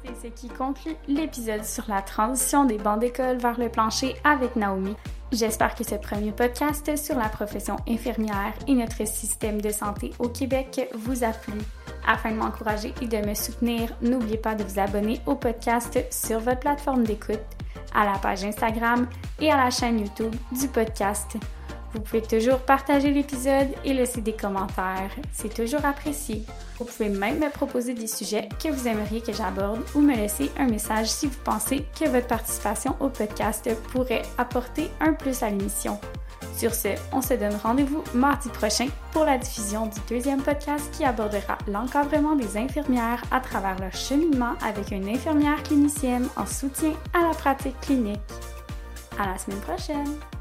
C'est ce qui conclut l'épisode sur la transition des bancs d'école vers le plancher avec Naomi. J'espère que ce premier podcast sur la profession infirmière et notre système de santé au Québec vous a plu. Afin de m'encourager et de me soutenir, n'oubliez pas de vous abonner au podcast sur votre plateforme d'écoute, à la page Instagram et à la chaîne YouTube du podcast. Vous pouvez toujours partager l'épisode et laisser des commentaires. C'est toujours apprécié. Vous pouvez même me proposer des sujets que vous aimeriez que j'aborde ou me laisser un message si vous pensez que votre participation au podcast pourrait apporter un plus à l'émission. Sur ce, on se donne rendez-vous mardi prochain pour la diffusion du deuxième podcast qui abordera l'encadrement des infirmières à travers leur cheminement avec une infirmière clinicienne en soutien à la pratique clinique. À la semaine prochaine!